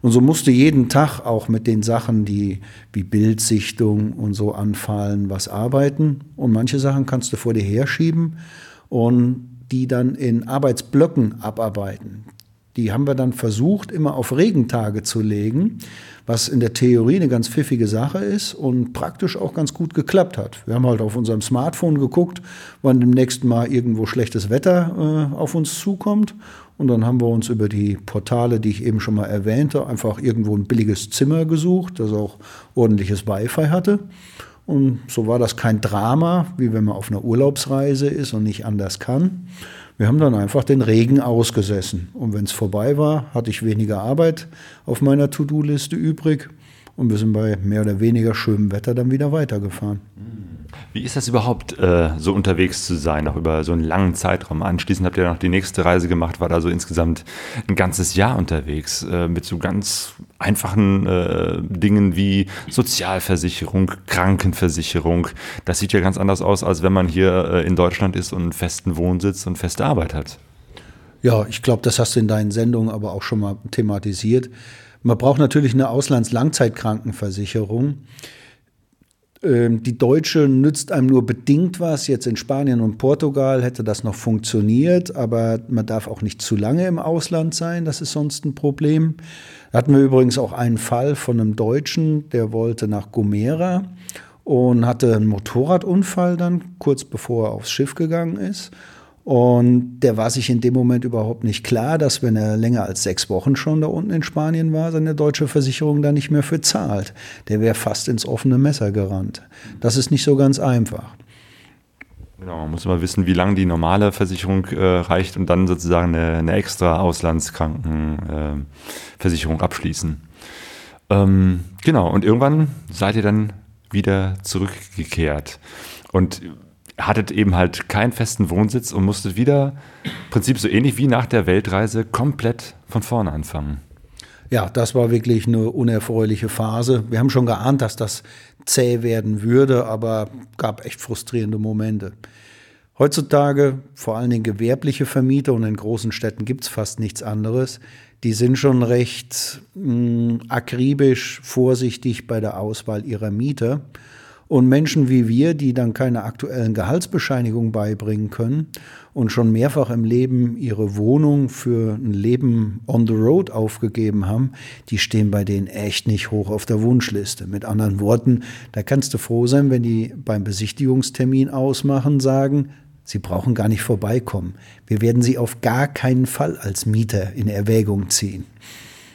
Und so musste jeden Tag auch mit den Sachen, die wie Bildsichtung und so anfallen, was arbeiten. Und manche Sachen kannst du vor dir herschieben und die dann in Arbeitsblöcken abarbeiten. Die haben wir dann versucht, immer auf Regentage zu legen, was in der Theorie eine ganz pfiffige Sache ist und praktisch auch ganz gut geklappt hat. Wir haben halt auf unserem Smartphone geguckt, wann demnächst mal irgendwo schlechtes Wetter äh, auf uns zukommt. Und dann haben wir uns über die Portale, die ich eben schon mal erwähnte, einfach irgendwo ein billiges Zimmer gesucht, das auch ordentliches Wi-Fi hatte. Und so war das kein Drama, wie wenn man auf einer Urlaubsreise ist und nicht anders kann. Wir haben dann einfach den Regen ausgesessen. Und wenn es vorbei war, hatte ich weniger Arbeit auf meiner To-Do-Liste übrig. Und wir sind bei mehr oder weniger schönem Wetter dann wieder weitergefahren. Wie ist das überhaupt, äh, so unterwegs zu sein, auch über so einen langen Zeitraum? Anschließend habt ihr noch die nächste Reise gemacht, war da so insgesamt ein ganzes Jahr unterwegs, äh, mit so ganz einfachen äh, Dingen wie Sozialversicherung, Krankenversicherung. Das sieht ja ganz anders aus, als wenn man hier in Deutschland ist und einen festen Wohnsitz und feste Arbeit hat. Ja, ich glaube, das hast du in deinen Sendungen aber auch schon mal thematisiert. Man braucht natürlich eine Auslandslangzeitkrankenversicherung. Ähm, die deutsche nützt einem nur bedingt was. Jetzt in Spanien und Portugal hätte das noch funktioniert, aber man darf auch nicht zu lange im Ausland sein. Das ist sonst ein Problem. Da hatten wir übrigens auch einen Fall von einem Deutschen, der wollte nach Gomera und hatte einen Motorradunfall dann kurz bevor er aufs Schiff gegangen ist. Und der war sich in dem Moment überhaupt nicht klar, dass wenn er länger als sechs Wochen schon da unten in Spanien war, seine deutsche Versicherung da nicht mehr für zahlt. Der wäre fast ins offene Messer gerannt. Das ist nicht so ganz einfach. Genau, man muss immer wissen, wie lange die normale Versicherung äh, reicht und dann sozusagen eine, eine extra Auslandskrankenversicherung äh, abschließen. Ähm, genau, und irgendwann seid ihr dann wieder zurückgekehrt. Und hattet eben halt keinen festen Wohnsitz und musstet wieder, im Prinzip so ähnlich wie nach der Weltreise, komplett von vorne anfangen. Ja, das war wirklich eine unerfreuliche Phase. Wir haben schon geahnt, dass das zäh werden würde, aber gab echt frustrierende Momente. Heutzutage vor allen Dingen gewerbliche Vermieter und in großen Städten gibt es fast nichts anderes. Die sind schon recht mh, mm, akribisch vorsichtig bei der Auswahl ihrer Mieter. Und Menschen wie wir, die dann keine aktuellen Gehaltsbescheinigungen beibringen können und schon mehrfach im Leben ihre Wohnung für ein Leben on the road aufgegeben haben, die stehen bei denen echt nicht hoch auf der Wunschliste. Mit anderen Worten, da kannst du froh sein, wenn die beim Besichtigungstermin ausmachen, sagen, Sie brauchen gar nicht vorbeikommen. Wir werden Sie auf gar keinen Fall als Mieter in Erwägung ziehen.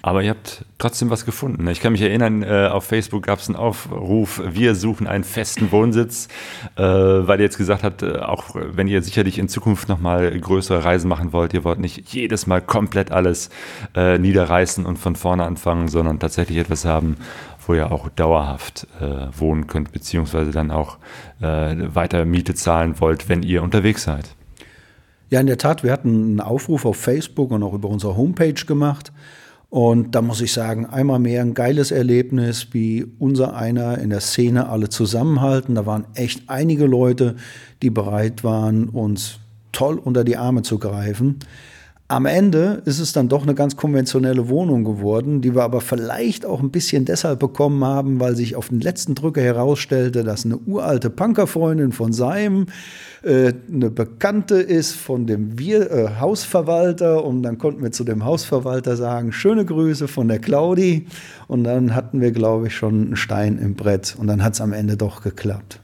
Aber ihr habt trotzdem was gefunden. Ich kann mich erinnern, äh, auf Facebook gab es einen Aufruf, wir suchen einen festen Wohnsitz, äh, weil ihr jetzt gesagt habt, äh, auch wenn ihr sicherlich in Zukunft nochmal größere Reisen machen wollt, ihr wollt nicht jedes Mal komplett alles niederreißen und von vorne anfangen, sondern tatsächlich etwas haben, wo ihr auch dauerhaft wohnen könnt, beziehungsweise dann auch weiter Miete zahlen wollt, wenn ihr unterwegs seid. Ja, in der Tat, wir hatten einen Aufruf auf Facebook und auch über unsere Homepage gemacht. Und da muss ich sagen, einmal mehr ein geiles Erlebnis, wie unser einer in der Szene alle zusammenhalten. Da waren echt einige Leute, die bereit waren, uns toll unter die Arme zu greifen. Am Ende ist es dann doch eine ganz konventionelle Wohnung geworden, die wir aber vielleicht auch ein bisschen deshalb bekommen haben, weil sich auf den letzten Drücker herausstellte, dass eine uralte Punkerfreundin von seinem äh, eine Bekannte ist von dem Wir äh, Hausverwalter. Und dann konnten wir zu dem Hausverwalter sagen, schöne Grüße von der Claudi. Und dann hatten wir, glaube ich, schon einen Stein im Brett. Und dann hat es am Ende doch geklappt.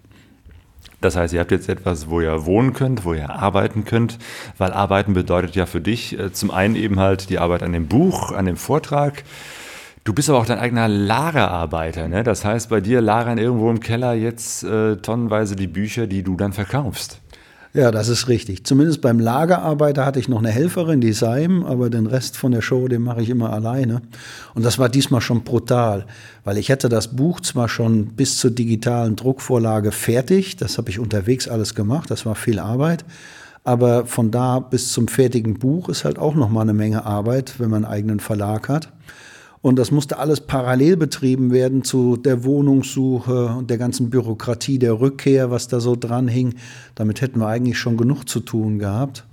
Das heißt, ihr habt jetzt etwas, wo ihr wohnen könnt, wo ihr arbeiten könnt, weil arbeiten bedeutet ja für dich äh, zum einen eben halt die Arbeit an dem Buch, an dem Vortrag. Du bist aber auch dein eigener Lagerarbeiter, ne? Das heißt, bei dir lagern irgendwo im Keller jetzt äh, tonnenweise die Bücher, die du dann verkaufst. Ja, das ist richtig. Zumindest beim Lagerarbeiter hatte ich noch eine Helferin, die Seim, aber den Rest von der Show, den mache ich immer alleine. Und das war diesmal schon brutal, weil ich hatte das Buch zwar schon bis zur digitalen Druckvorlage fertig, das habe ich unterwegs alles gemacht, das war viel Arbeit, aber von da bis zum fertigen Buch ist halt auch noch mal eine Menge Arbeit, wenn man einen eigenen Verlag hat. Und das musste alles parallel betrieben werden zu der Wohnungssuche und der ganzen Bürokratie der Rückkehr, was da so dran hing. Damit hätten wir eigentlich schon genug zu tun gehabt.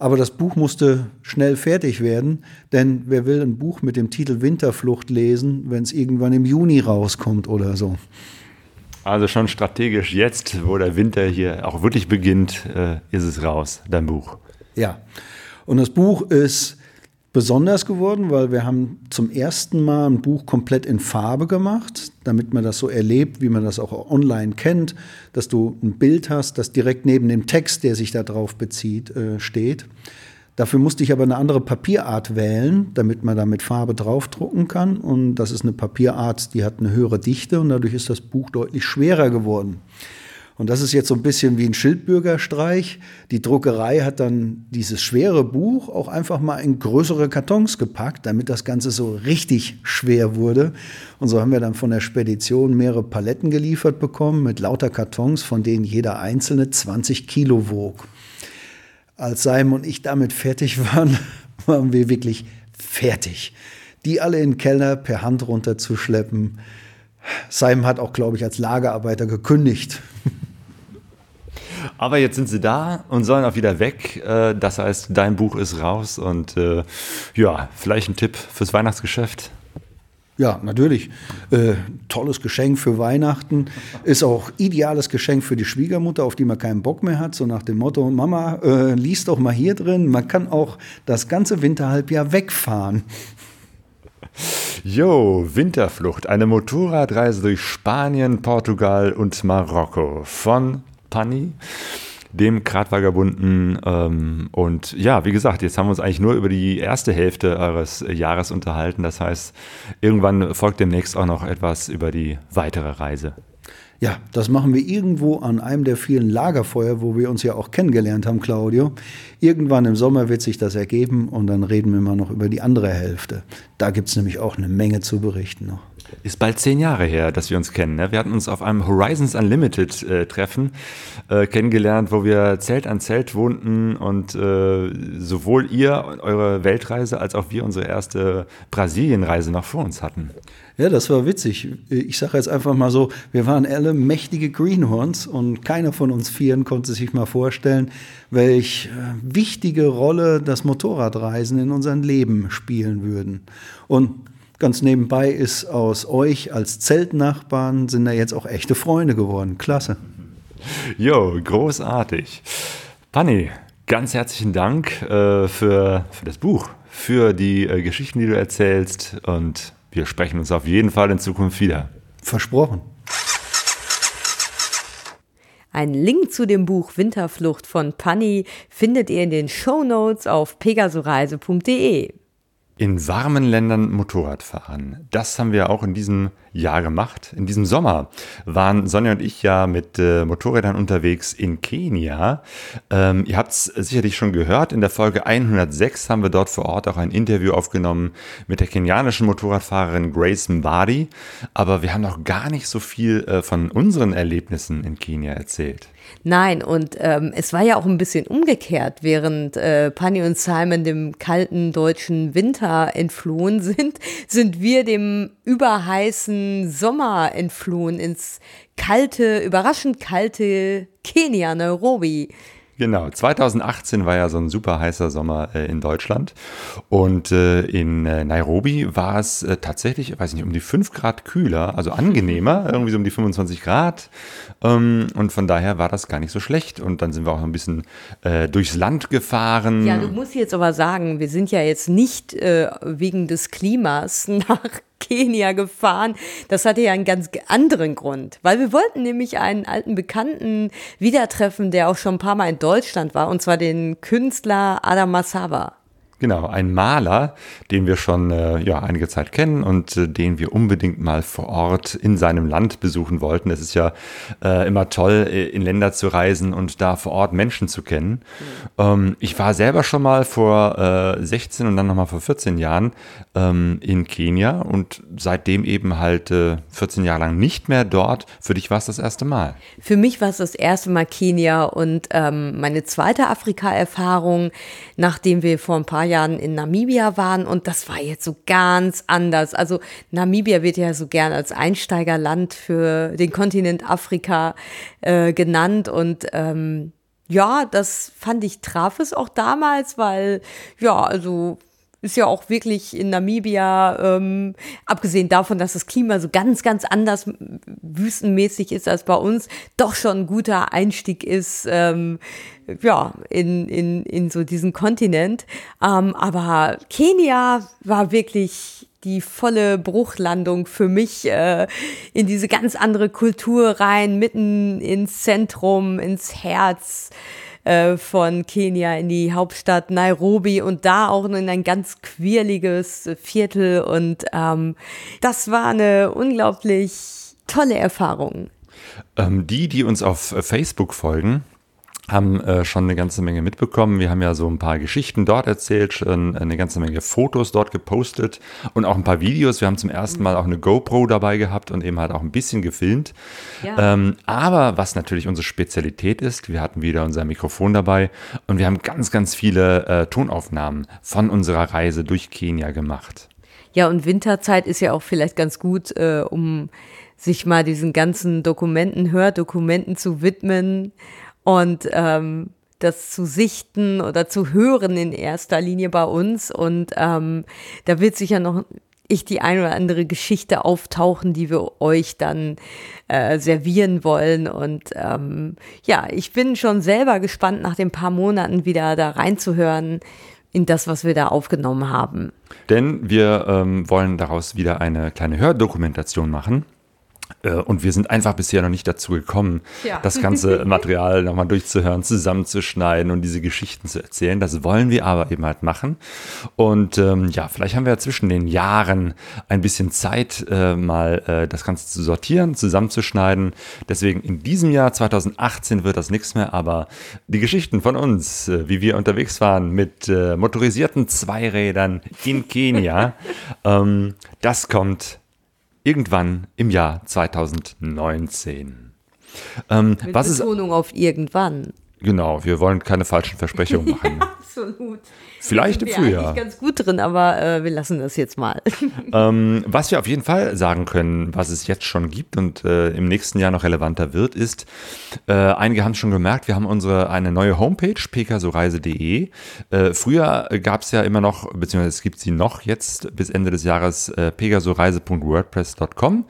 Aber das Buch musste schnell fertig werden, denn wer will ein Buch mit dem Titel Winterflucht lesen, wenn es irgendwann im Juni rauskommt oder so? Also schon strategisch jetzt, wo der Winter hier auch wirklich beginnt, äh, ist es raus, dein Buch. Ja, und das Buch ist besonders geworden, weil wir haben zum ersten Mal ein Buch komplett in Farbe gemacht, damit man das so erlebt, wie man das auch online kennt, dass du ein Bild hast, das direkt neben dem Text, der sich darauf bezieht, äh, steht. Dafür musste ich aber eine andere Papierart wählen, damit man da mit Farbe draufdrucken kann. Und das ist eine Papierart, die hat eine höhere Dichte und dadurch ist das Buch deutlich schwerer geworden. Und das ist jetzt so ein bisschen wie ein Schildbürgerstreich. Die Druckerei hat dann dieses schwere Buch auch einfach mal in größere Kartons gepackt, damit das Ganze so richtig schwer wurde. Und so haben wir dann von der Spedition mehrere Paletten geliefert bekommen mit lauter Kartons, von denen jeder einzelne 20 Kilo wog. Als Simon und ich damit fertig waren, waren wir wirklich fertig. Die alle in den Keller per Hand runterzuschleppen. Simon hat auch, glaube ich, als Lagerarbeiter gekündigt. Aber jetzt sind sie da und sollen auch wieder weg. Äh, das heißt, dein Buch ist raus und äh, ja, vielleicht ein Tipp fürs Weihnachtsgeschäft. Ja, natürlich. Äh, tolles Geschenk für Weihnachten. Ist auch ideales Geschenk für die Schwiegermutter, auf die man keinen Bock mehr hat. So nach dem Motto, Mama, äh, lies doch mal hier drin. Man kann auch das ganze Winterhalbjahr wegfahren. Jo, Winterflucht, eine Motorradreise durch Spanien, Portugal und Marokko von Pani dem Gradvagabunden. Ähm, und ja, wie gesagt, jetzt haben wir uns eigentlich nur über die erste Hälfte eures Jahres unterhalten. Das heißt, irgendwann folgt demnächst auch noch etwas über die weitere Reise. Ja, das machen wir irgendwo an einem der vielen Lagerfeuer, wo wir uns ja auch kennengelernt haben, Claudio. Irgendwann im Sommer wird sich das ergeben und dann reden wir mal noch über die andere Hälfte. Da gibt es nämlich auch eine Menge zu berichten noch. Ist bald zehn Jahre her, dass wir uns kennen. Ne? Wir hatten uns auf einem Horizons Unlimited äh, Treffen äh, kennengelernt, wo wir Zelt an Zelt wohnten und äh, sowohl ihr eure Weltreise als auch wir unsere erste Brasilienreise noch vor uns hatten. Ja, das war witzig. Ich sage jetzt einfach mal so, wir waren alle mächtige Greenhorns und keiner von uns Vieren konnte sich mal vorstellen, welch äh, wichtige Rolle das Motorradreisen in unserem Leben spielen würden. Und Ganz nebenbei ist aus euch als Zeltnachbarn sind da jetzt auch echte Freunde geworden. Klasse. Jo, großartig. Panni, ganz herzlichen Dank äh, für, für das Buch, für die äh, Geschichten, die du erzählst und wir sprechen uns auf jeden Fall in Zukunft wieder. Versprochen. Ein Link zu dem Buch Winterflucht von Panni findet ihr in den Show Notes auf pegasoreise.de. In warmen Ländern Motorrad fahren. Das haben wir auch in diesem Jahr gemacht. In diesem Sommer waren Sonja und ich ja mit äh, Motorrädern unterwegs in Kenia. Ähm, ihr habt es sicherlich schon gehört. In der Folge 106 haben wir dort vor Ort auch ein Interview aufgenommen mit der kenianischen Motorradfahrerin Grace Mbadi. Aber wir haben noch gar nicht so viel äh, von unseren Erlebnissen in Kenia erzählt. Nein, und ähm, es war ja auch ein bisschen umgekehrt, während äh, Pani und Simon dem kalten deutschen Winter entflohen sind, sind wir dem überheißen Sommer entflohen ins kalte, überraschend kalte Kenia, Nairobi. Genau, 2018 war ja so ein super heißer Sommer äh, in Deutschland und äh, in äh, Nairobi war es äh, tatsächlich, weiß nicht, um die 5 Grad kühler, also angenehmer, irgendwie so um die 25 Grad ähm, und von daher war das gar nicht so schlecht und dann sind wir auch ein bisschen äh, durchs Land gefahren. Ja, du musst jetzt aber sagen, wir sind ja jetzt nicht äh, wegen des Klimas nach Kenia gefahren. Das hatte ja einen ganz anderen Grund, weil wir wollten nämlich einen alten Bekannten wieder treffen, der auch schon ein paar Mal in Deutschland war, und zwar den Künstler Adam Masaba. Genau, ein Maler, den wir schon äh, ja, einige Zeit kennen und äh, den wir unbedingt mal vor Ort in seinem Land besuchen wollten. Es ist ja äh, immer toll, äh, in Länder zu reisen und da vor Ort Menschen zu kennen. Mhm. Ähm, ich war selber schon mal vor 16 äh, und dann nochmal vor 14 Jahren ähm, in Kenia und seitdem eben halt 14 äh, Jahre lang nicht mehr dort. Für dich war es das erste Mal. Für mich war es das erste Mal Kenia und ähm, meine zweite Afrika-Erfahrung, nachdem wir vor ein paar Jahren Jahren in Namibia waren und das war jetzt so ganz anders. Also Namibia wird ja so gern als Einsteigerland für den Kontinent Afrika äh, genannt und ähm, ja, das fand ich traf es auch damals, weil ja, also ist ja auch wirklich in Namibia, ähm, abgesehen davon, dass das Klima so ganz, ganz anders wüstenmäßig ist als bei uns, doch schon ein guter Einstieg ist, ähm, ja, in, in, in so diesen Kontinent. Ähm, aber Kenia war wirklich die volle Bruchlandung für mich äh, in diese ganz andere Kultur rein, mitten ins Zentrum, ins Herz äh, von Kenia in die Hauptstadt Nairobi und da auch in ein ganz quirliges Viertel. Und ähm, das war eine unglaublich tolle Erfahrung. Ähm, die, die uns auf Facebook folgen, haben äh, schon eine ganze Menge mitbekommen. Wir haben ja so ein paar Geschichten dort erzählt, schon eine ganze Menge Fotos dort gepostet und auch ein paar Videos. Wir haben zum ersten Mal auch eine GoPro dabei gehabt und eben halt auch ein bisschen gefilmt. Ja. Ähm, aber was natürlich unsere Spezialität ist, wir hatten wieder unser Mikrofon dabei und wir haben ganz, ganz viele äh, Tonaufnahmen von unserer Reise durch Kenia gemacht. Ja, und Winterzeit ist ja auch vielleicht ganz gut, äh, um sich mal diesen ganzen Dokumenten, Hördokumenten zu widmen und ähm, das zu sichten oder zu hören in erster Linie bei uns. Und ähm, da wird sicher noch ich die eine oder andere Geschichte auftauchen, die wir euch dann äh, servieren wollen. Und ähm, ja, ich bin schon selber gespannt, nach den paar Monaten wieder da reinzuhören in das, was wir da aufgenommen haben. Denn wir ähm, wollen daraus wieder eine kleine Hördokumentation machen. Äh, und wir sind einfach bisher noch nicht dazu gekommen, ja. das ganze Material nochmal durchzuhören, zusammenzuschneiden und diese Geschichten zu erzählen. Das wollen wir aber eben halt machen. Und ähm, ja, vielleicht haben wir ja zwischen den Jahren ein bisschen Zeit, äh, mal äh, das Ganze zu sortieren, zusammenzuschneiden. Deswegen in diesem Jahr 2018 wird das nichts mehr, aber die Geschichten von uns, äh, wie wir unterwegs waren mit äh, motorisierten Zweirädern in Kenia, ähm, das kommt irgendwann im Jahr 2019. Ähm, Mit was Betonung ist, auf irgendwann. Genau, wir wollen keine falschen Versprechungen machen. absolut. Vielleicht im Frühjahr. Ich ganz gut drin, aber äh, wir lassen das jetzt mal. ähm, was wir auf jeden Fall sagen können, was es jetzt schon gibt und äh, im nächsten Jahr noch relevanter wird, ist, äh, einige haben es schon gemerkt, wir haben unsere eine neue Homepage, pksoreise.de. Äh, früher gab es ja immer noch, beziehungsweise es gibt sie noch jetzt bis Ende des Jahres, äh, pegasoreise.wordpress.com.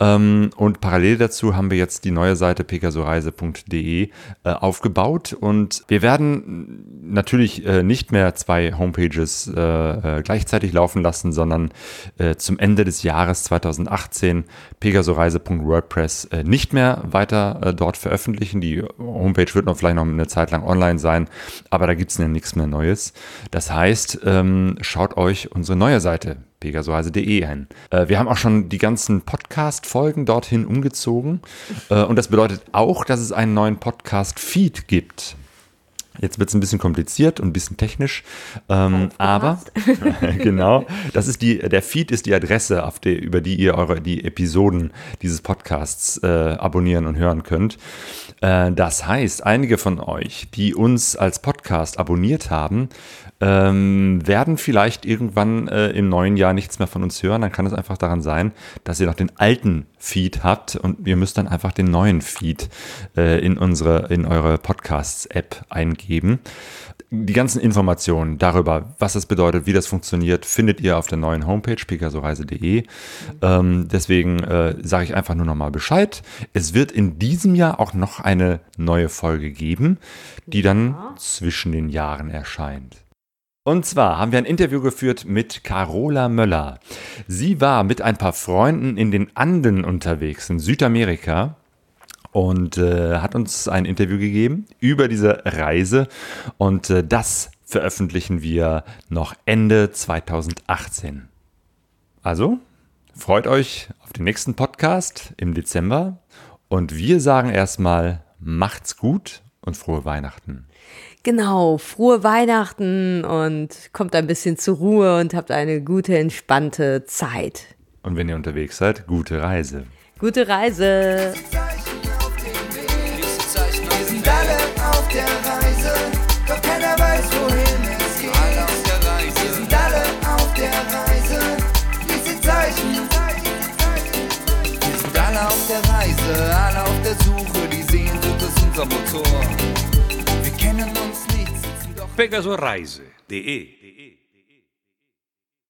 Ähm, und parallel dazu haben wir jetzt die neue Seite pegasoreise.de äh, aufgebaut und wir werden natürlich äh, nicht mehr zwei Homepages äh, äh, gleichzeitig laufen lassen, sondern äh, zum Ende des Jahres 2018 pegasoreise.wordpress äh, nicht mehr weiter dort veröffentlichen. Die Homepage wird noch vielleicht noch eine Zeit lang online sein, aber da gibt es ja nichts mehr Neues. Das heißt, ähm, schaut euch unsere neue Seite pegasoreise.de ein. Äh, wir haben auch schon die ganzen Podcast-Folgen dorthin umgezogen. Äh, und das bedeutet auch, dass es einen neuen Podcast-Feed gibt. Jetzt wird es ein bisschen kompliziert und ein bisschen technisch, ähm, aber genau, das ist die, der Feed ist die Adresse, auf die, über die ihr eure die Episoden dieses Podcasts äh, abonnieren und hören könnt. Äh, das heißt, einige von euch, die uns als Podcast abonniert haben, ähm, werden vielleicht irgendwann äh, im neuen Jahr nichts mehr von uns hören. Dann kann es einfach daran sein, dass ihr noch den alten Feed habt und ihr müsst dann einfach den neuen Feed äh, in unsere in eure Podcasts-App eingeben. Die ganzen Informationen darüber, was das bedeutet, wie das funktioniert, findet ihr auf der neuen Homepage picassoreise.de. Ähm, deswegen äh, sage ich einfach nur nochmal Bescheid. Es wird in diesem Jahr auch noch eine neue Folge geben, die dann zwischen den Jahren erscheint. Und zwar haben wir ein Interview geführt mit Carola Möller. Sie war mit ein paar Freunden in den Anden unterwegs, in Südamerika und äh, hat uns ein Interview gegeben über diese Reise und äh, das veröffentlichen wir noch Ende 2018. Also, freut euch auf den nächsten Podcast im Dezember und wir sagen erstmal, macht's gut und frohe Weihnachten. Genau, frohe Weihnachten und kommt ein bisschen zur Ruhe und habt eine gute, entspannte Zeit. Und wenn ihr unterwegs seid, gute Reise. Gute Reise. Wir sind alle auf der Reise, doch keiner weiß, wohin es geht. Alle auf der Reise. Wir sind alle auf der Reise, diese Zeichen. Wir sind alle auf der Reise, alle auf der Suche, die Sehnsucht ist unser Motor. Wir kennen uns